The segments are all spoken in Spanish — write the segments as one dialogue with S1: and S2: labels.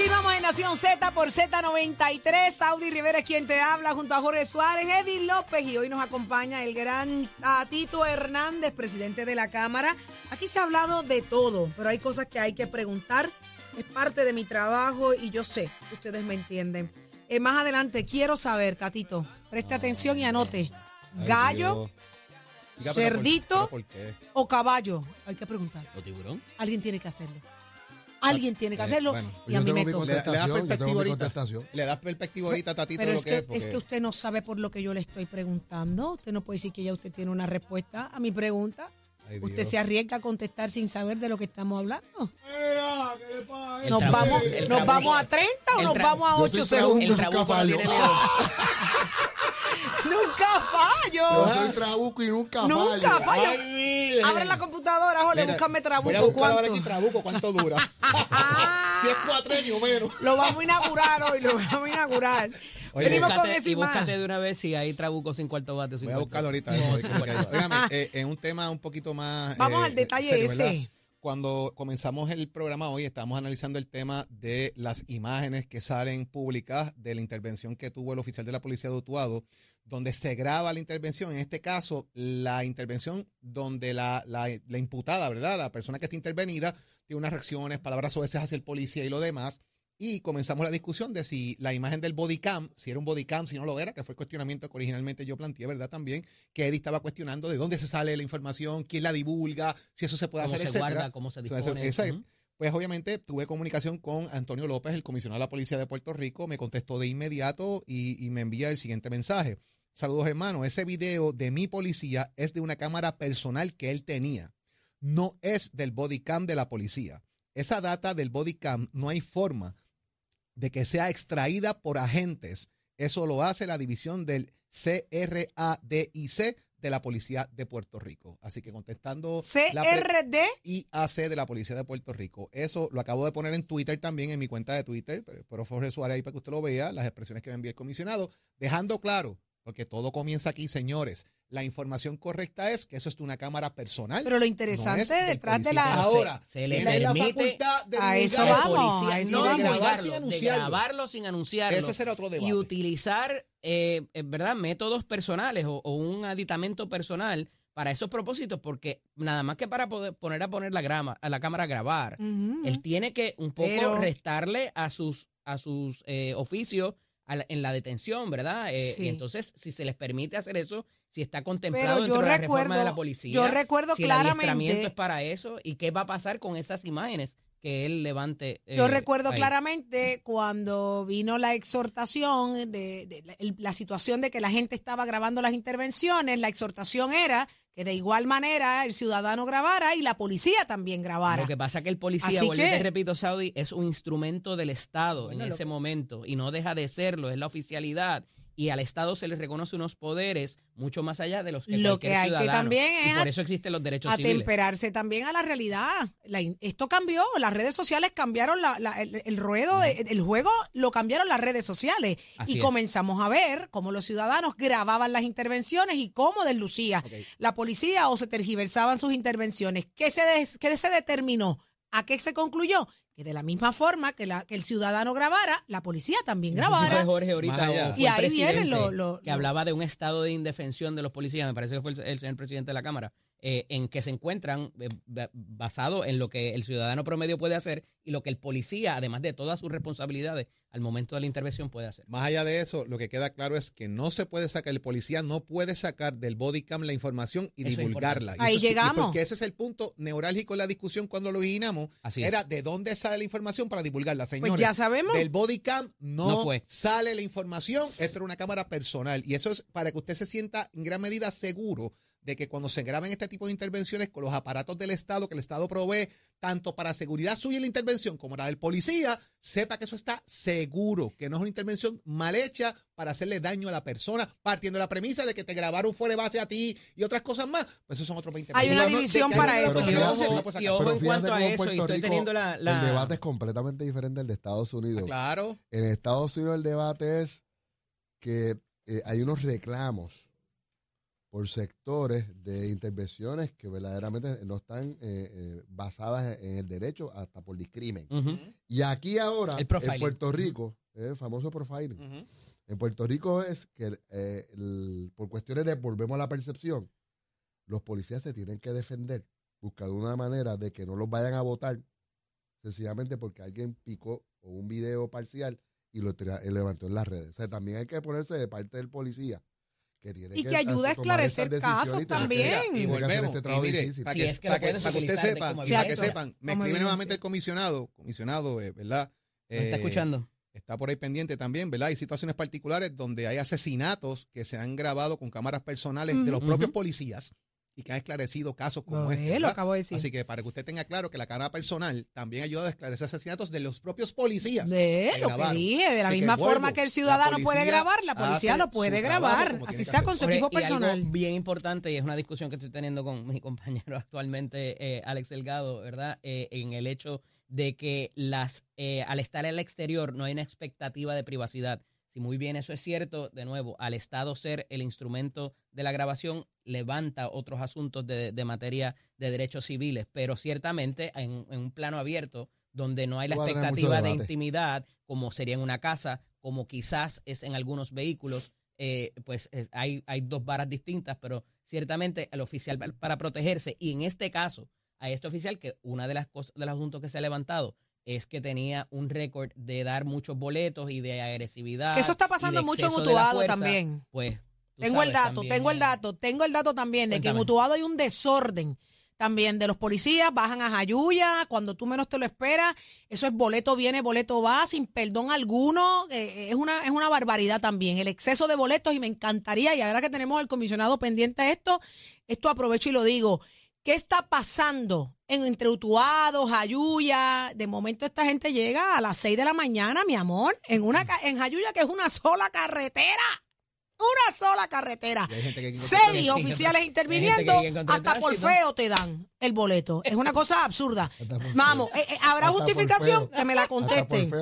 S1: Continuamos en Nación Z por Z93. Saudi Rivera es quien te habla junto a Jorge Suárez, Eddie López y hoy nos acompaña el gran Tatito Hernández, presidente de la Cámara. Aquí se ha hablado de todo, pero hay cosas que hay que preguntar. Es parte de mi trabajo y yo sé que ustedes me entienden. Eh, más adelante quiero saber, Tatito, preste atención y anote. ¿Gallo, cerdito o caballo? Hay que preguntar.
S2: ¿O tiburón?
S1: Alguien tiene que hacerlo. Alguien tiene que
S3: Eh,
S1: hacerlo
S3: bueno,
S1: y a mí me toca.
S3: Le, le das perspectiva ahorita. Le das perspectiva ahorita, Tatito,
S1: Pero
S3: de
S1: es
S3: lo que es. porque-
S1: es que usted no sabe por lo que yo le estoy preguntando. Usted no puede decir que ya usted tiene una respuesta a mi pregunta.
S3: Ay,
S1: Usted se arriesga a contestar sin saber de lo que estamos hablando.
S2: El
S1: ¿Nos
S2: trabuco-
S1: vamos,
S2: el
S1: ¿nos vamos a 30 o nos vamos a
S4: Yo
S1: 8
S4: soy
S1: segundos?
S2: El
S4: fallo.
S2: tiene miedo.
S1: ¡Nunca
S4: Yo soy trabuco y nunca,
S1: ¡Nunca
S4: fallo.
S1: fallo!
S3: Ay, mire.
S1: Abre la computadora, Jorge,
S3: Mira,
S1: búscame
S3: Voy a
S1: trabuco.
S3: buscar ahora
S1: ¿Cuánto?
S3: aquí trabuco, ¿cuánto dura? si es cuatrenio o menos.
S1: Lo vamos a inaugurar hoy, lo vamos a inaugurar.
S3: Oye,
S1: Venimos con eso
S2: y
S1: y más.
S2: búscate de una vez si hay trabuco sin cuarto bate. sin
S3: Voy a buscarlo ahorita.
S2: No,
S3: Eso. Óigame, eh, en un tema un poquito más.
S1: Vamos
S3: eh,
S1: al detalle
S3: serio,
S1: ese.
S3: ¿verdad? Cuando comenzamos el programa hoy, estamos analizando el tema de las imágenes que salen públicas de la intervención que tuvo el oficial de la policía de Utuado, donde se graba la intervención. En este caso, la intervención donde la, la, imputada, ¿verdad? La persona que está intervenida tiene unas reacciones, palabras veces hacia el policía y lo demás. Y comenzamos la discusión de si la imagen del body cam, si era un body cam, si no lo era, que fue el cuestionamiento que originalmente yo planteé, ¿verdad? También, que Eddie estaba cuestionando de dónde se sale la información, quién la divulga, si eso se puede
S2: Cómo
S3: hacer,
S2: se
S3: etcétera.
S2: guarda, cómo se dispone.
S3: esa-. Pues obviamente tuve comunicación con Antonio López, el comisionado de la Policía de Puerto Rico, me contestó de inmediato y, y me envía el siguiente mensaje. Saludos hermanos, ese video de mi policía es de una cámara personal que él tenía, no es del body cam de la policía. Esa data del body cam no hay forma de que sea extraída por agentes. Eso lo hace la división del CRADIC de la Policía de Puerto Rico. Así que contestando
S1: CRD.
S3: IAC de la Policía de Puerto Rico. Eso lo acabo de poner en Twitter también, en mi cuenta de Twitter, pero, pero Jorge Suárez ahí para que usted lo vea, las expresiones que me envía el comisionado, dejando claro, porque todo comienza aquí, señores, la información correcta es que eso es de una cámara personal.
S1: Pero lo
S3: no
S1: interesante detrás de la-
S3: Ahora,
S2: Se le
S3: tiene la
S2: permite
S3: facultad de
S1: a eso vamos, a
S2: no
S3: de
S1: vamos.
S2: de
S3: grabar
S2: grabarlo,
S3: sin
S2: de
S3: anunciarlo.
S2: grabarlo sin anunciarlo.
S3: Ese será otro debate.
S2: y utilizar, eh, eh, ¿verdad?, métodos personales o, o un aditamento personal para esos propósitos, porque nada más que para poder poner a poner la grama, a la cámara a grabar, él tiene que un poco
S1: Pero-
S2: restarle a sus a sus eh, oficios la- en la detención, ¿verdad? Eh,
S1: Sí.
S2: Y entonces, si se les permite hacer eso, si está contemplado
S1: yo
S2: dentro de la
S1: recuerdo,
S2: reforma de la policía,
S1: yo recuerdo
S2: si el adiestramiento
S1: claramente,
S2: es para eso y qué va a pasar con esas imágenes que él levante.
S1: yo
S2: eh,
S1: recuerdo
S2: ahí.
S1: claramente cuando vino la exhortación de, de la, el- la situación de que la gente estaba grabando las intervenciones, la exhortación era que de igual manera el ciudadano grabara y la policía también grabara.
S2: Lo que pasa es que el policía, vuelvo
S1: que-
S2: te repito, Saudi, es un instrumento del Estado
S1: Bueno,
S2: en ese
S1: que-
S2: momento y no deja de serlo, es la oficialidad. Y al Estado se le reconoce unos poderes mucho más allá de los que
S1: Lo que hay que también
S2: y
S1: es
S2: por
S1: a-
S2: eso existen los derechos civiles.
S1: atemperarse también a la realidad. La esto cambió, las redes sociales cambiaron la- la- el, el ruedo, de- el juego lo cambiaron las redes sociales
S2: Así
S1: y
S2: es.
S1: comenzamos a ver cómo los ciudadanos grababan las intervenciones y cómo deslucía la policía o se tergiversaban sus intervenciones. ¿Qué se, des- qué se determinó? ¿A qué se concluyó? Que de la misma forma que, la, que el ciudadano grabara, la policía también grabara.
S2: Jorge ahorita
S1: Y ahí viene
S2: presidente
S1: lo- lo-
S2: que hablaba de un estado de indefensión de los policías, me parece que fue el, el señor presidente de la Cámara, eh, en que se encuentran eh, ba- basado en lo que el ciudadano promedio puede hacer y lo que el policía, además de todas sus responsabilidades al momento de la intervención, puede hacer.
S3: Más allá de eso, lo que queda claro es que no se puede sacar, el policía no puede sacar del body cam la información y
S2: Eso
S3: divulgarla. Y
S1: Ahí
S3: eso
S1: llegamos.
S3: Porque ese es el punto neurálgico de la discusión cuando lo originamos.
S2: Así es.
S3: Era de dónde sale la información para divulgarla, señores.
S1: Pues ya sabemos.
S3: Del body cam no,
S2: No fue.
S3: sale la información. Esto era una cámara personal. Y eso es para que usted se sienta en gran medida seguro de que cuando se graben este tipo de intervenciones con los aparatos del Estado que el Estado provee, tanto para seguridad suya en la intervención como la del policía, sepa que eso está seguro, que no es una intervención mal hecha para hacerle daño a la persona, partiendo de la premisa de que te grabaron fuera de base a ti y otras cosas más, pues esos son otros 20
S1: Hay una división para eso.
S2: Y ojo,
S4: Pero
S2: en cuanto a eso, estoy
S4: Rico
S2: teniendo la... la-
S4: El debate es completamente diferente al de Estados Unidos.
S3: Claro.
S4: En Estados Unidos el debate es que eh, hay unos reclamos por sectores de intervenciones que verdaderamente no están eh, eh, basadas en el derecho hasta por discrimen. Y aquí ahora,
S2: El
S4: en. Puerto Rico, es el famoso profiling. En Puerto Rico es que eh, el- por cuestiones de, volvemos a la percepción, los policías se tienen que defender, buscando una manera de que no los vayan a votar, sencillamente porque alguien picó o un video parcial y lo levantó en las redes. O sea, también hay que ponerse de parte del policía, que tiene
S1: Y que ayuda a esclarecer casos también.
S3: Y
S4: hacer
S3: volvemos.
S4: este
S3: y mire, para
S2: Si
S3: que,
S2: es que lo
S3: para que- para que usted
S2: utilizar de
S3: sepa,
S2: como
S3: para que sepan, me escribe nuevamente el comisionado, comisionado, eh, ¿verdad?
S2: ¿Me está
S3: Eh,
S2: escuchando?
S3: Está por ahí pendiente también, ¿verdad? Hay situaciones particulares donde hay asesinatos que se han grabado con cámaras personales de los propios policías y que han esclarecido casos como
S1: Lo
S3: este.
S1: es, lo acabo de decir.
S3: Así que para que usted tenga claro que la cámara personal también ayuda a esclarecer asesinatos de los propios policías.
S1: De lo que dije, de la
S3: Así que
S1: misma
S3: vuelvo,
S1: forma que el ciudadano puede grabar, la policía lo puede grabar, así sea con su
S2: Jorge,
S1: equipo
S2: y algo
S1: personal.
S2: bien importante, y es una discusión que estoy teniendo con mi compañero actualmente, eh, Alex Delgado, ¿verdad? Eh, en el hecho de que las eh, al estar en el exterior no hay una expectativa de privacidad. Si muy bien eso es cierto, de nuevo, al Estado ser el instrumento de la grabación, levanta otros asuntos de, de materia de derechos civiles, pero ciertamente en, en un plano abierto, donde no hay la expectativa de intimidad, como sería en una casa, como quizás es en algunos vehículos, eh, pues es- hay, hay dos varas distintas, pero ciertamente el oficial para protegerse, y en este caso, a este oficial, que una de las cosas, de los asuntos que se ha levantado es que tenía un récord de dar muchos boletos y de agresividad.
S1: Que eso está pasando mucho en Utuado
S2: fuerza,
S1: también.
S2: Pues
S1: Tengo el dato,
S2: también
S1: tengo el dato, tengo el dato también de que en. Utuado hay un desorden también de los policías, bajan a Jayuya, cuando tú menos te lo esperas, eso es boleto viene, boleto va, sin perdón alguno, eh, es, una, es una barbaridad también, el exceso de boletos y me encantaría, y ahora que tenemos al comisionado pendiente de esto, esto aprovecho y lo digo, ¿qué está pasando en entre Utuado, Jayuya? De momento esta gente llega a las 6 de la mañana, mi amor, en, una, en Jayuya que es una sola carretera. Una sola carretera. Seis oficiales
S2: encontrar-
S1: interviniendo,
S2: encontrar
S1: hasta por feo te dan el boleto. Es una cosa absurda. Vamos, eh, eh, ¿habrá
S4: Hasta
S1: justificación? Que me la
S4: Hasta por
S1: contesten.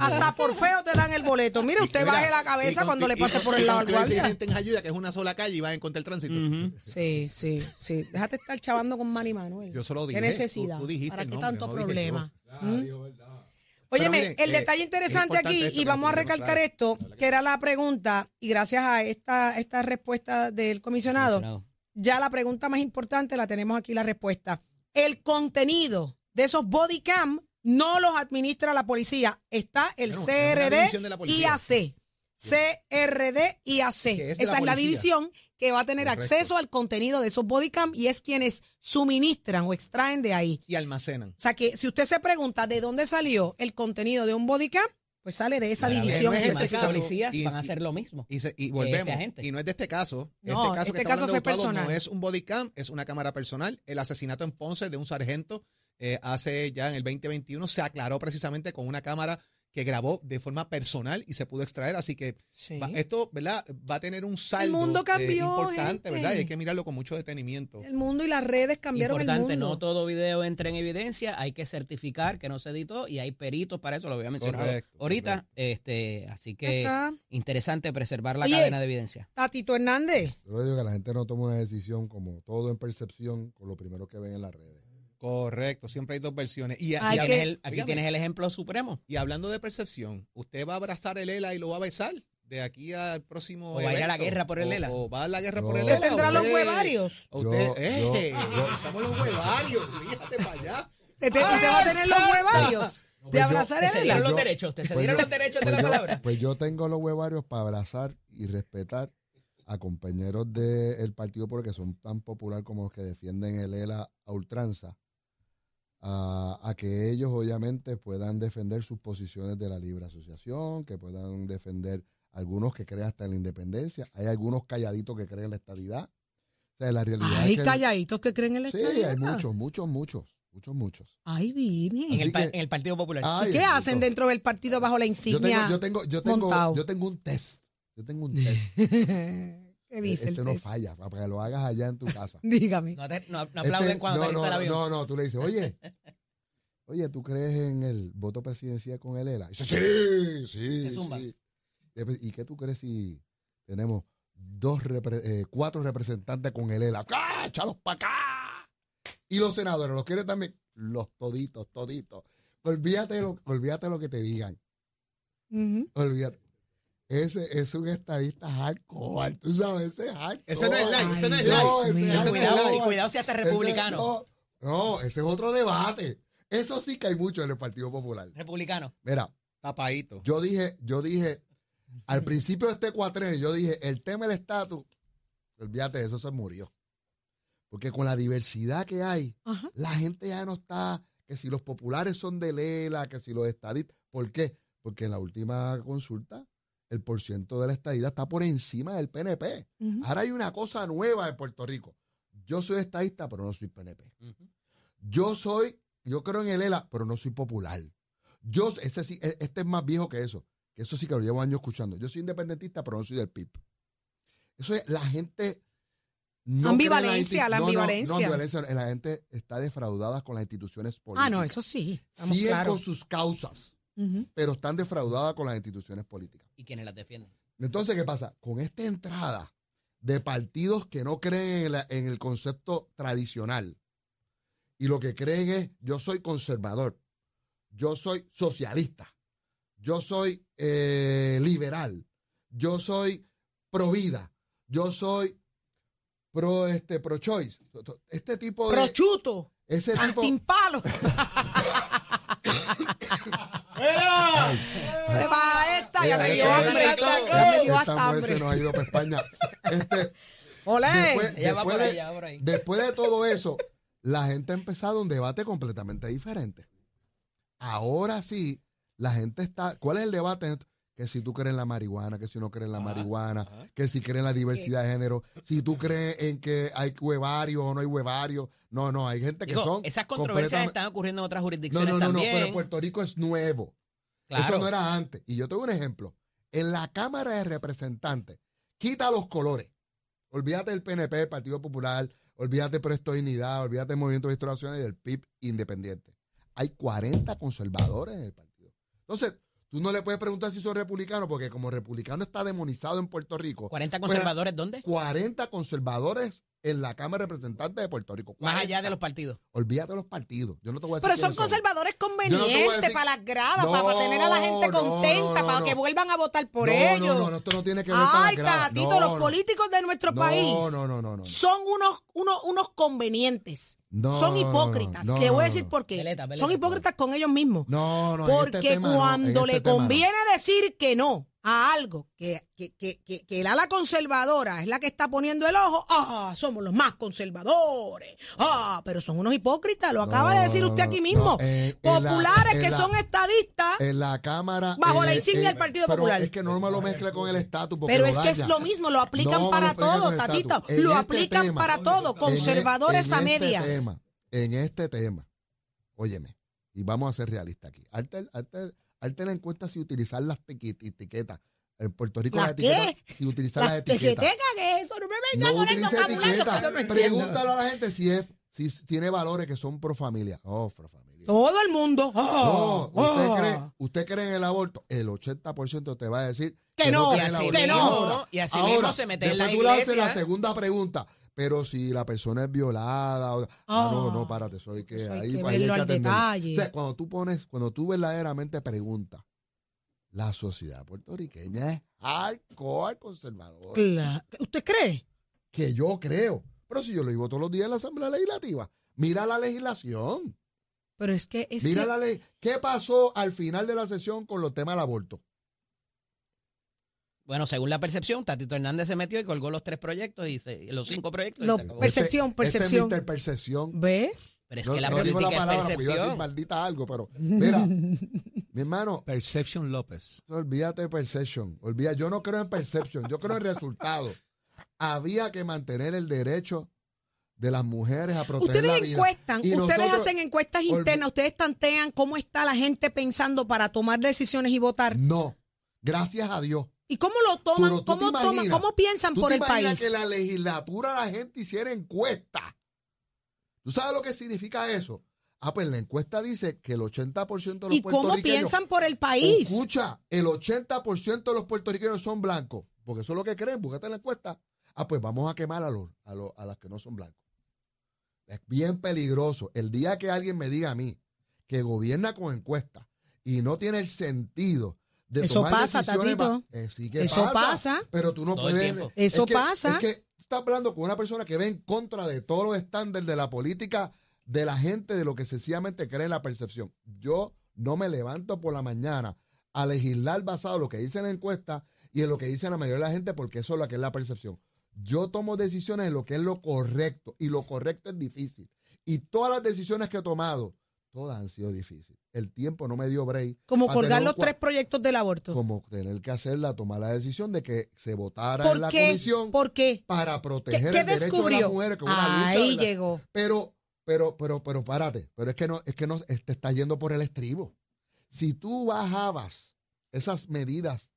S1: Hasta por feo te dan el boleto. Mire, usted
S3: Mira,
S1: baje la cabeza cuando le pase por el lado al guardia.
S3: gente en Ayuda que es una sola calle y va en contra el tránsito.
S1: Sí, sí, sí. Déjate estar chavando con Manny Manuel.
S3: Yo solo
S1: ¿Qué
S3: dije,
S1: necesidad?
S3: tú- tú dijiste
S1: ¿Para qué
S3: nombre,
S1: tanto
S3: no dije
S1: problema? ¿Mm? Óyeme,
S3: miren,
S1: el
S3: eh,
S1: detalle
S3: es
S1: interesante aquí,
S3: esto
S1: y vamos a recalcar
S3: claro.
S1: esto, que era la pregunta, y gracias a esta, esta respuesta del comisionado,
S2: Comisionado.
S1: ya la pregunta más importante la tenemos aquí la respuesta. El contenido de esos body cam no los administra la policía. Está el CRD
S3: policía.
S1: IAC. CRD
S3: es de
S1: Esa
S3: la
S1: es la división que va a tener
S3: Correcto.
S1: acceso al contenido de esos body cam y es quienes suministran o extraen de ahí.
S3: Y almacenan.
S1: O sea que si usted se pregunta de dónde salió el contenido de un body cam, pues sale de esa división.
S3: no es ese caso,
S2: policías
S3: y-
S2: van a hacer lo mismo.
S3: Y, se- y
S2: este
S3: volvemos. y no es de este caso.
S1: No,
S3: este caso
S1: este
S3: que
S1: caso fue personal.
S3: no es un body cam, es una cámara personal. El asesinato en Ponce de un sargento eh, hace ya en el 2021 se aclaró precisamente con una cámara que grabó de forma personal y se pudo extraer. Así que
S1: Sí.
S3: va- esto, ¿verdad? Va a tener un saldo
S1: mundo
S3: eh, importante,
S1: gente.
S3: ¿verdad? Y hay que mirarlo con mucho detenimiento.
S1: El mundo y las redes cambiaron
S2: Importante,
S1: el mundo.
S2: no todo video entra en evidencia, hay que certificar que no se editó y hay peritos para eso, lo había mencionado
S3: Correcto,
S2: ahorita.
S3: correcto.
S2: Este, así que
S1: Acá.
S2: interesante preservar la
S1: Oye.
S2: cadena de evidencia.
S1: Tatito Hernández.
S4: Yo le digo que la gente no toma una decisión como todo en percepción con lo primero que ven en las redes.
S3: Correcto, siempre hay dos versiones. Y,
S2: Aquí,
S1: que-
S2: tienes el, aquí
S3: Óigame,
S2: tienes el ejemplo supremo.
S3: y hablando de percepción, ¿usted va a abrazar el ELA y lo va a besar? De aquí al próximo.
S2: O va a ir a la guerra por el
S3: O-
S2: ELA.
S3: O, va a la guerra por el
S4: Usted
S3: ELA.
S1: tendrá los huevarios.
S3: o Usted,
S4: Yo-
S3: ¡eh!
S4: yo- yo-
S3: usamos los huevarios, fíjate para allá.
S1: Te- te- usted va a tener los huevarios de
S4: Pues
S1: abrazar
S2: Te
S1: el ELA.
S2: dieron los derechos, te se
S4: Pues
S2: dieron
S4: yo-
S2: los derechos de
S4: pues
S2: la
S4: yo-
S2: palabra.
S4: Pues yo tengo los huevarios para abrazar y respetar a compañeros del Partido porque son tan popular como los que defienden el ELA a ultranza, a, a que ellos obviamente puedan defender sus posiciones de la libre asociación, que puedan defender algunos que creen hasta en la independencia, hay algunos calladitos que creen en la estadidad. O sea, la realidad
S1: Hay
S4: es que...
S1: calladitos que creen en la
S4: Sí,
S1: estadidad.
S4: hay muchos, muchos, muchos, muchos, muchos.
S1: Ay,
S2: En
S1: Virgen.
S4: Así
S2: el,
S4: que-
S2: en el Partido Popular.
S4: Ay,
S1: ¿Y qué hacen dentro del partido bajo la
S4: Yo
S1: insignia?
S4: tengo, yo tengo, yo tengo, yo tengo un test. Yo tengo un test.
S1: ¿Qué dice
S4: este
S1: el
S4: no
S1: test?
S4: falla, para que lo hagas allá en tu casa.
S1: Dígame.
S2: no, te- no- no
S4: Este,
S2: aplauden cuando
S4: no,
S2: te
S4: no,
S2: el avión.
S4: no, no, tú le dices, oye, oye, ¿tú crees en el voto presidencial con el ELA? Dice, sí, sí, sí. ¿Y qué tú crees si tenemos dos repre- eh, cuatro representantes con el ELA? ¡Ah, échalos para acá! Y los senadores, ¿los quieres también? Los toditos, toditos. Olvídate de lo, olvídate de lo que te digan. Olvídate. Ese es un estadista hardcore, tú sabes, ese es hardcore.
S3: Ese no es light, ese no es
S4: ese es
S3: Ese no es
S2: cuidado, y cuidado si hasta
S4: Ese-
S2: republicano.
S4: no, no, ese es otro debate. Eso sí que hay mucho en el Partido Popular.
S2: Republicano.
S4: Mira,
S3: Tapadito.
S4: yo dije, yo dije, al principio de este cuatrenio, yo dije, el tema del estatus, olvídate de eso, se murió. Porque con la diversidad que hay,
S1: Ajá.
S4: la gente ya no está, que si los populares son de Lela, que si los estadistas. ¿Por qué? Porque en la última consulta, el porciento de la estadidad está por encima del PNP. Ahora hay una cosa nueva en Puerto Rico. Yo soy estadista, pero no soy PNP. Yo soy, yo creo en el ELA, pero no soy popular. Yo, ese sí, e- este es más viejo que eso. Que eso sí que lo llevo años escuchando. Yo soy independentista, pero no soy del PIB. Eso es, la gente. No
S1: Ambivalencia, la
S4: insti- no, no,
S1: ambivalencia.
S4: No, ambivalencia. La gente está defraudada con las instituciones políticas.
S1: Ah, no, eso sí.
S4: Siguen
S1: claros.
S4: con sus causas, Pero están defraudadas con las instituciones políticas.
S2: ¿Y quiénes las defienden?
S4: Entonces, ¿qué pasa? Con esta entrada de partidos que no creen en, la- en el concepto tradicional y lo que creen es yo soy conservador, yo soy socialista, yo soy eh, liberal, yo soy pro vida, yo soy pro este pro choice. Este tipo de
S1: Prochuto.
S4: ese tipo
S1: Antimpalo. Para esta, ya me dio
S4: Esta-
S1: hambre y
S4: esta-
S1: todo. Ya me dio hasta hambre.
S4: se nos ha ido para España. Este,
S1: Olé.
S4: después,
S2: Ella va
S4: después
S2: por
S4: de-
S2: allá, por ahí.
S4: después de todo eso, la gente ha empezado un debate completamente diferente. Ahora sí, la gente está. ¿Cuál es el debate? Que si tú crees en la marihuana, que si no crees en la marihuana, que si crees en la diversidad de género, si tú crees en que hay huevarios o no hay huevarios. No, no, hay gente que
S2: Digo,
S4: son.
S2: esas controversias están ocurriendo en otras
S4: No,
S2: jurisdicciones
S4: no, no, no,
S2: también.
S4: pero Puerto Rico es nuevo.
S2: Claro.
S4: Eso no era antes. Y yo tengo un ejemplo. En la Cámara de Representantes, quita los colores. Olvídate del PNP, del Partido Popular, olvídate de Presto Dignidad, olvídate del Movimiento de Nacional y del PIB independiente. Hay 40 conservadores en el partido. Entonces, tú no le puedes preguntar si son republicanos, porque como republicano está demonizado en Puerto Rico,
S2: 40
S4: pues,
S2: conservadores, ¿dónde?
S4: 40 conservadores en la Cámara de Representantes de Puerto Rico.
S2: Más
S4: 40.
S2: allá de los partidos.
S4: Olvídate de los partidos. Yo no te voy a decir
S1: Pero son conservadores
S4: no
S1: convenientes
S4: decir-
S1: para las gradas,
S4: No,
S1: para, tener a la gente
S4: no,
S1: contenta,
S4: no,
S1: para
S4: no.
S1: que vuelvan a votar por
S4: no,
S1: ellos.
S4: No, no, no, esto no tiene que ver con
S1: Ay,
S4: las gradas.
S1: Tatito,
S4: No,
S1: los
S4: no.
S1: políticos de nuestro
S4: No,
S1: país
S4: No, no, no, no. no.
S1: son unos, unos, unos convenientes.
S4: No,
S1: son
S4: no,
S1: hipócritas.
S4: no,
S1: Le voy a decir por qué. Son hipócritas con ellos mismos.
S4: No, no,
S1: Porque
S4: este tema en
S1: cuando
S4: este
S1: le
S4: tema no.
S1: conviene decir que no a algo que, que, que, que, el ala conservadora es la que está poniendo el ojo, ah, somos los más conservadores. Ah, pero son unos hipócritas, lo acaba
S4: No,
S1: de decir usted aquí mismo.
S4: la-
S1: Populares que
S4: la-
S1: son estadistas,
S4: En la Cámara.
S1: Bajo
S4: eh,
S1: la insignia
S4: eh,
S1: del Partido
S4: pero
S1: Popular.
S4: Es que no me lo mezcle con el estatus.
S1: pero es que es lo mismo, lo aplican
S4: No me
S1: para todo, Tatito.
S4: En
S1: Lo
S4: este
S1: aplican
S4: tema,
S1: para todo, conservadores
S4: en
S1: a
S4: este
S1: medias.
S4: tema, en este tema, óyeme, y vamos a ser realistas aquí. Arte, arte, arte la encuesta si utilizar las etiquetas. En Puerto Rico
S1: ¿Las
S4: las etiquetas,
S1: qué?
S4: si utilizar
S1: Las
S4: las etiquetas.
S1: ¿qué es eso? No me venga
S4: No
S1: con el vocabulario que yo no entiendo.
S4: Pregúntale a la gente si es si tiene valores que son pro familia. Oh, pro familia.
S1: Todo el mundo.
S4: No,
S1: ah,
S4: usted, cree, usted cree en el aborto, el 80% te va a decir
S1: Que no,
S4: cree en el
S2: y así
S1: que no.
S2: Y así
S4: ahora,
S2: mismo se mete en la
S4: después tú le haces
S2: iglesia.
S4: la segunda pregunta, pero si la persona es violada, o- ah, no, no, párate, soy que
S1: eso hay
S4: ahí,
S1: que
S4: ahí hay
S1: verlo
S4: que
S1: al detalle.
S4: O sea, cuando tú pones, cuando tú verdaderamente preguntas, la sociedad puertorriqueña es hardcore conservadora,
S1: Claro. ¿Usted cree?
S4: que yo creo. Pero si yo lo digo todos los días en la Asamblea Legislativa, mira la legislación.
S1: Pero es que es
S4: Mira
S1: que-
S4: la ley. ¿Qué pasó al final de la sesión con los temas del aborto?
S2: Bueno, según la percepción, Tatito Hernández se metió y colgó los tres proyectos y se- los cinco proyectos. y
S1: Lo-
S2: se acabó.
S1: Percepción,
S4: Este-
S1: percepción.
S4: Este es Percepción.
S1: ¿Ve?
S2: Pero es
S4: No,
S2: que la
S4: no digo
S2: política
S4: la palabra
S2: es
S4: iba a decir
S2: percepción.
S4: maldita algo, pero mira, mi hermano,
S3: Perception López.
S4: olvídate de perception. Olvida, yo no creo en perception, yo creo en resultados. había que mantener el derecho de las mujeres a proteger la
S1: Ustedes
S4: vida.
S1: encuestan,
S4: Y
S1: ustedes
S4: nosotros-
S1: hacen encuestas internas, ustedes tantean cómo está la gente pensando para tomar decisiones y votar.
S4: No, gracias a Dios.
S1: ¿Y cómo lo toman?
S4: Pero
S1: ¿Cómo, toman-
S4: imaginas-
S1: cómo piensan
S4: ¿Tú
S1: por
S4: te
S1: el país?
S4: que la legislatura la gente hiciera encuesta? ¿Tú sabes lo que significa eso? Ah, pues la encuesta dice que el 80% de los
S1: ¿Y cómo
S4: puertorriqueños...
S1: piensan por el país?
S4: Escucha, el 80% de los puertorriqueños son blancos, porque eso es lo que creen, búscate la encuesta. Ah, pues vamos a quemar a, los, a, los, a las que no son blancos. Es bien peligroso. El día que alguien me diga a mí que gobierna con encuestas y no tiene el sentido de
S1: Eso
S4: tomar
S1: pasa,
S4: decisiones...
S1: Tatito.
S4: va- Eh, sí que
S1: Eso pasa.
S4: Pero tú no
S2: Todo
S4: puedes...
S1: Eso
S4: es que-
S1: pasa.
S4: Es que tú estás hablando con una persona que ve en contra de todos los estándares de la política de la gente, de lo que sencillamente cree en la percepción. Yo no me levanto por la mañana a legislar basado en lo que dice la encuesta y en lo que dice la mayoría de la gente, porque eso es lo que es la percepción. Yo tomo decisiones en lo que es lo correcto y lo correcto es difícil. Y todas las decisiones que he tomado, todas han sido difíciles. El tiempo no me dio break.
S1: Como colgar los tres proyectos del aborto.
S4: Como tener que hacerla, tomar la decisión de que se votara
S1: ¿Por
S4: en la
S1: qué?
S4: comisión
S1: ¿Por qué?
S4: para
S1: ¿Qué,
S4: proteger
S1: qué
S4: el derecho de las mujeres con lucha.
S1: Ahí llegó.
S4: Pero, pero, pero, pero párate. Pero es que no, es que no te está yendo por el estribo. Si tú bajabas esas medidas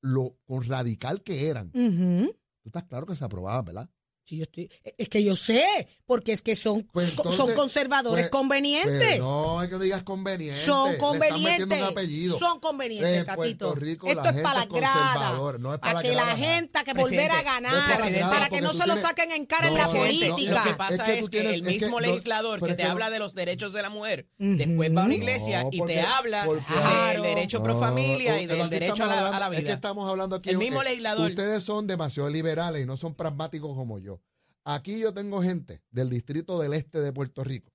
S4: lo con radical que eran, tú estás claro que se aprobaban, ¿verdad?
S1: Sí, yo estoy, es que yo sé, porque es que son,
S4: Pues
S1: son conservadores
S4: pues,
S1: convenientes.
S4: Pues no es que digas conveniente.
S1: son convenientes.
S4: un apellido.
S1: Son convenientes,
S4: En
S1: Tatito.
S4: Rico,
S1: Esto es para la grada.
S4: no es para
S1: para
S4: la
S1: que la gente, que volver a
S2: no
S1: ganar.
S4: para la grada,
S1: para que no se lo saquen en cara en la
S4: no, no,
S1: política.
S2: Lo que
S4: Es
S2: pasa
S4: que
S2: es que,
S4: tienes-
S2: el
S4: es que
S2: mismo legislador que
S4: es
S2: te
S4: que
S2: habla de los derechos de la mujer, después va a una iglesia
S4: No,
S2: y te habla
S4: porque-
S2: del derecho pro familia y del derecho a la, a la
S4: hablando- Es que
S2: vida.
S4: estamos hablando aquí.
S2: El mismo legislador.
S4: Ustedes son demasiado liberales y no son pragmáticos como yo. Aquí yo tengo gente del distrito del este de Puerto Rico,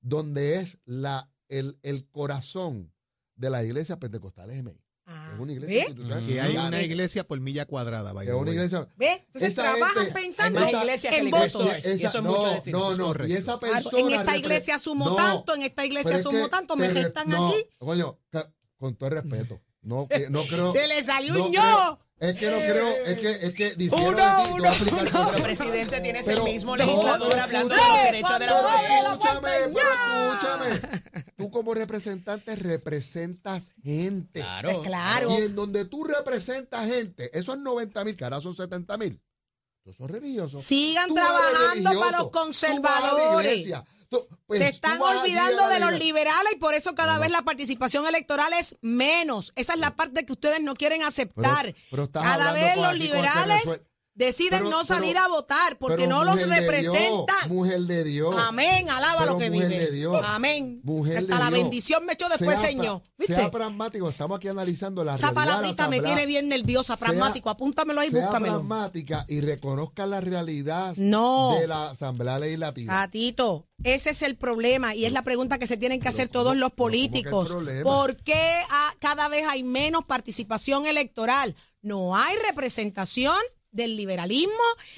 S4: donde es la, el, el corazón de las iglesias pentecostales MI.
S1: Ah,
S4: Es una iglesia
S1: ¿ve?
S4: institucional.
S3: Que hay una
S4: es
S3: iglesia por milla cuadrada, vaya.
S4: una iglesia.
S1: ¿Ve? Entonces
S4: Esa
S1: trabajan
S4: gente-
S1: pensando en
S2: la iglesia
S1: votos.
S2: es, y eso es
S4: no,
S2: mucho decir.
S4: no,
S3: Eso es
S4: no, y
S3: correcto.
S4: esa
S1: Ah,
S4: persona.
S1: en esta iglesia sumo
S4: No,
S1: tanto, en esta iglesia
S4: pero es
S1: sumo
S4: que
S1: tanto, me restan
S4: no,
S1: aquí.
S4: Coño, con todo el respeto. No, que- no creo.
S1: Se le salió
S4: no
S1: un
S4: creo-
S1: yo.
S4: Es que no creo, es que, es que difiero
S1: Uno,
S4: de ti,
S1: uno, uno.
S2: Pero presidente tienes
S4: Pero-
S2: el mismo
S4: no,
S2: legislador
S4: pero
S2: hablando de
S4: escucha-
S2: los derechos de la mujer.
S4: escúchame, pero escúchame. Tú como representante representas gente.
S2: Claro.
S1: Pues claro.
S4: Y en donde tú representas gente, esos 90 mil, que ahora son 70 mil, todos son religiosos.
S1: Sigan
S4: Tú
S1: trabajando
S4: religioso,
S1: para los
S4: tú vas a la
S1: conservadores.
S4: iglesia, pues,
S1: Se están olvidando de los liberales y por eso cada
S4: No,
S1: vez la participación electoral es menos. Esa es la parte que ustedes no quieren aceptar.
S4: Pero-
S1: cada vez los liberales deciden
S4: Pero-
S1: no salir
S4: pero-
S1: a votar porque no los
S4: Dios,
S1: representan.
S4: mujer de Dios.
S1: Amén, alaba
S4: Pero
S1: lo que
S4: mujer
S1: vive.
S4: de Dios.
S1: Amén.
S4: Mujer
S1: Hasta
S4: de
S1: la
S4: Dios.
S1: bendición me echó después,
S4: Sea
S1: Señor. ¿Viste?
S4: Sea pragmático, estamos aquí analizando la
S1: Esa
S4: realidad de la
S1: palabrita me tiene bien nerviosa,
S4: Sea-
S1: pragmático. Apúntamelo ahí,
S4: sea
S1: búscamelo.
S4: pragmática y reconozca la realidad
S1: No.
S4: de la Asamblea Legislativa.
S1: Tatito, ese es el problema y es la pregunta que se tienen que hacer todos los
S4: ¿cómo que el
S1: políticos. ¿Por qué ah, cada vez hay menos participación electoral? No hay representación del liberalismo,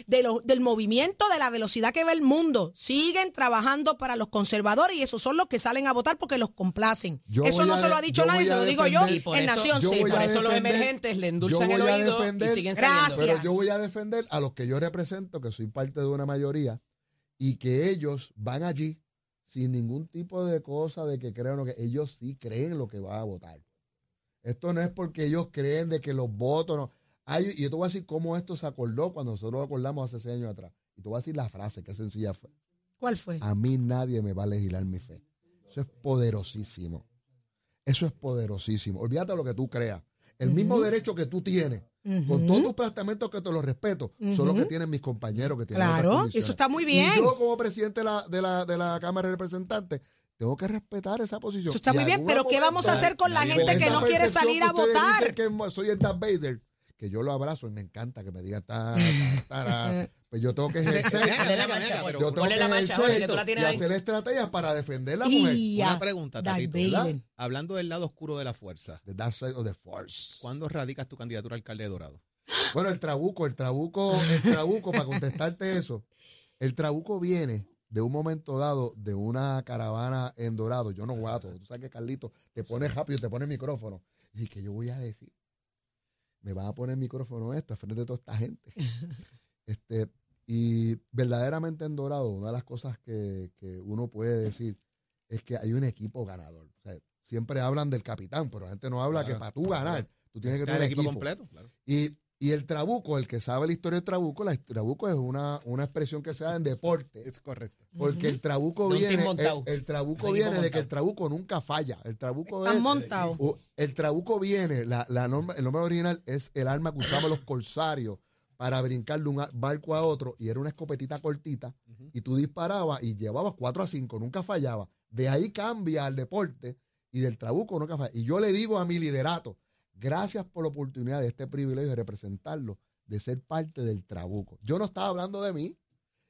S1: de lo- del movimiento, de la velocidad que ve el mundo. Siguen trabajando para los conservadores y esos son los que salen a votar porque los complacen.
S4: Yo
S1: eso no
S4: a
S1: se lo ha dicho nadie, se lo digo yo
S4: defender-
S2: Y por
S1: en
S2: eso-
S1: Nación
S4: yo voy
S2: Por eso los emergentes le endulzan el oído
S4: defender-
S2: y siguen
S1: Gracias.
S2: saliendo.
S4: Pero yo voy a defender a los que yo represento, que soy parte de una mayoría, y que ellos van allí sin ningún tipo de cosa de que crean lo que ellos sí creen lo que van a votar. Esto no es porque ellos creen de que los votos no. Hay- y yo te voy a decir cómo esto se acordó cuando nosotros lo acordamos hace seis años atrás. Y te voy a decir la frase, que sencilla fue.
S1: ¿Cuál fue?
S4: A mí nadie me va a legislar mi fe. Eso es poderosísimo. Eso es poderosísimo. Olvídate de lo que tú creas. El mismo derecho que tú tienes, con todos tus planteamientos que te los respeto, son los que tienen mis compañeros que tienen
S1: Claro, eso está muy bien.
S4: Y yo como presidente de la, de la, de la Cámara de Representantes, tengo que respetar esa posición.
S1: Eso está
S4: Y
S1: muy bien, pero ¿qué vamos a hacer con la gente que no quiere salir a votar?
S4: dicen que soy el Darth Vader, que yo lo abrazo y me encanta que me digan ta, ta, ta, pues yo tengo que ejercer. Yo tengo
S2: ¿Cuál
S4: que ejercer y hacer estrategias para defender la mujer.
S1: Y
S3: Una pregunta, Tatito. Hablando del lado oscuro de la fuerza,
S4: The Dark Side of the Force.
S3: ¿cuándo radicas tu candidatura a alcalde de Dorado?
S4: Bueno, el trabuco, el trabuco, el trabuco, para contestarte eso, el trabuco viene de un momento dado de una caravana en Dorado. Yo no guato. Tú sabes que Carlito te pone rápido, te pone el micrófono. Y que yo voy a decir, me van a poner el micrófono esto frente de toda esta gente. Este, y verdaderamente en Dorado, una de las cosas que, que uno puede decir es que hay un equipo ganador. O sea, siempre hablan del capitán, pero la gente no habla
S3: Claro,
S4: que para tú ganar, tú tienes que tener
S3: el equipo,
S4: equipo.
S3: completo. Claro.
S4: Y, y el trabuco, el que sabe la historia del trabuco, la trabuco es una, una expresión que se da en deporte.
S3: Es correcto.
S4: Porque el trabuco viene, el,
S2: montado.
S4: el trabuco viene de que el
S2: montado.
S4: trabuco nunca falla. El trabuco
S1: Están
S4: es,
S1: montados.
S4: o- el trabuco viene, la, la norma, el nombre original es el arma que usaban los corsarios para brincar de un barco a otro y era una escopetita cortita y tú disparabas y llevabas 4 a 5, nunca fallaba. De ahí cambia al deporte y del trabuco nunca falla. Y yo le digo a mi liderato, gracias por la oportunidad de este privilegio de representarlo, de ser parte del trabuco. Yo no estaba hablando de mí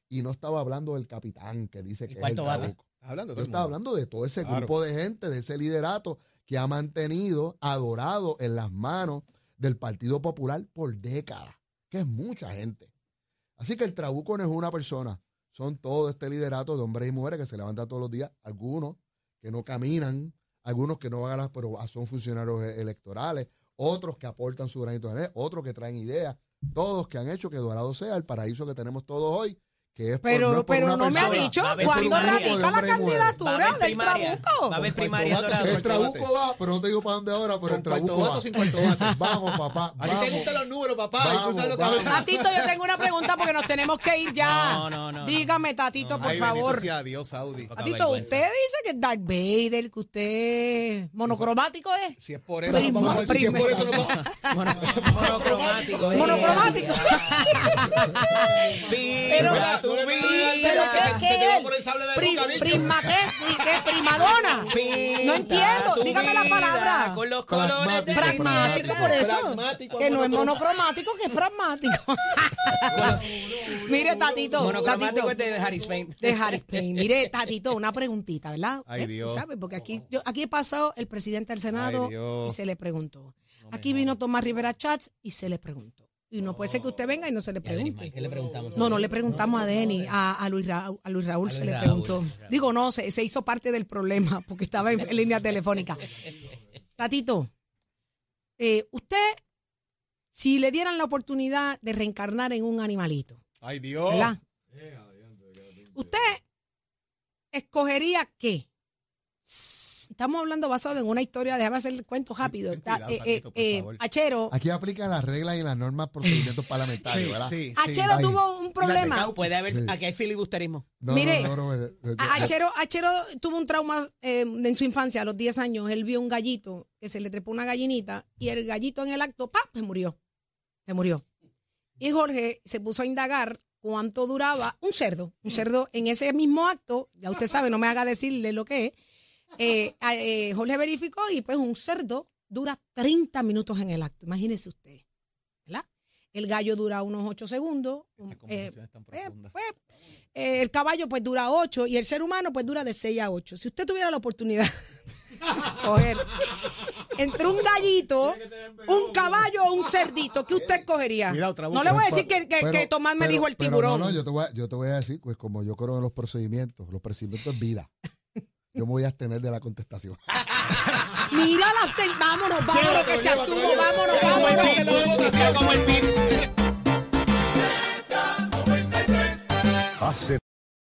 S4: y no estaba hablando del capitán que dice
S2: ¿Y
S4: que es el trabuco.
S3: Estás hablando de
S4: Yo estaba hablando de todo ese
S3: Claro.
S4: grupo de gente, de ese liderato que ha mantenido adorado en las manos del Partido Popular por décadas, que es mucha gente. Así que el trabuco no es una persona, son todo este liderato de hombres y mujeres que se levantan todos los días, algunos que no caminan, algunos que no van a las, pero son funcionarios e- electorales, otros que aportan su granito de arena, otros que traen ideas, todos que han hecho que Dorado sea el paraíso que tenemos todos hoy, que es por-
S1: Pero,
S4: no
S1: pero no me ha dicho cuándo radica la candidatura
S2: haber
S1: del
S2: primaria.
S1: trabuco.
S2: Va a haber primaria
S4: El trabuco va, pero no te digo para dónde ahora, pero el trabuco va.
S3: sin cuarto bate.
S4: Vamos, papá.
S3: A ti te gustan los números, papá. y tú
S4: Vamos,
S3: sabes lo que
S4: vamos.
S3: hablas.
S1: Tatito, yo tengo una pregunta porque nos tenemos que ir ya.
S2: No, no, no, no.
S1: Dígame, Tatito, por
S3: Ay,
S1: favor.
S3: sea Dios, Saudi.
S1: Tatito, usted dice que es Darth Vader, que usted es monocromático es.
S3: Si es por eso,
S1: Prima-
S3: vamos a ver si es por eso nos vamos
S2: Mono- monocromático. eh.
S1: Monocromático.
S2: Pero
S1: Prima, ¿qué? ¿Qué? ¿Primadona? No entiendo. Dígame la palabra.
S2: Con los colores
S4: Pragmático,
S1: por eso. Que no es
S3: monocromático.
S1: que es pragmático. Mire, Tatito.
S2: Monocromático
S1: Tatito.
S2: es de Harris Paint.
S1: De Harris Payne. Mire, Tatito, una preguntita, ¿verdad?
S3: Ay,
S1: ¿Eh?
S3: Dios.
S1: ¿Sabe? Porque aquí, yo, aquí pasó el presidente del Senado
S3: Ay,
S1: y se le preguntó. Aquí vino Tomás Rivera Chats y se le preguntó. Y no puede ser que usted venga y no se le pregunte.
S2: ¿Qué le preguntamos?
S1: No, no le preguntamos a Denny, a, a Luis Raúl, a Luis Raúl
S2: A
S1: se le preguntó.
S2: Raúl.
S1: Digo, no, se, se hizo parte del problema porque estaba en, en línea telefónica. Tatito, eh, usted, si le dieran la oportunidad de reencarnar en un animalito,
S3: Ay, Dios.
S1: ¿verdad? ¿Usted escogería qué? Estamos hablando basado en una historia, déjame hacer el cuento rápido.
S3: ten cuidado,
S1: eh, eh,
S3: favor.
S1: Achero,
S4: Aquí aplican las reglas y las normas procedimientos parlamentarios,
S3: Sí,
S4: ¿verdad?
S3: sí.
S1: Achero tuvo un problema.
S3: Cauca.
S2: Puede haber,
S4: Sí.
S2: aquí hay filibusterismo.
S4: No,
S1: Mire,
S4: no, no, eh, eh,
S1: Achero, Achero tuvo un trauma eh, en su infancia, a los 10 años. Él vio un gallito que se le trepó una gallinita y el gallito en el acto, ¡pap! se murió. Se murió. Y Jorge se puso a indagar cuánto duraba un cerdo. Un cerdo en ese mismo acto, ya usted sabe, no me haga decirle lo que es. Eh, eh, Jorge verificó y pues un cerdo dura 30 minutos en el acto. Imagínese usted, ¿verdad? El gallo dura unos 8 segundos. Eh,
S3: tan
S1: eh,
S3: profunda.
S1: pues, eh, el caballo pues dura 8 y el ser humano pues dura de 6 a 8. Si usted tuviera la oportunidad de coger entre un gallito, un caballo o un cerdito, ¿qué usted
S3: Trabuco.
S1: no le voy a decir que, que-
S4: pero-
S1: que Tomás me
S4: pero-
S1: dijo el tiburón.
S4: no, no, yo te, voy a, yo te voy a decir, pues como yo creo en los procedimientos, los procedimientos es vida. Yo me voy a abstener de la contestación.
S1: Mira las vámonos, vámonos, que se abstuvo, vámonos, vámonos.
S2: Como el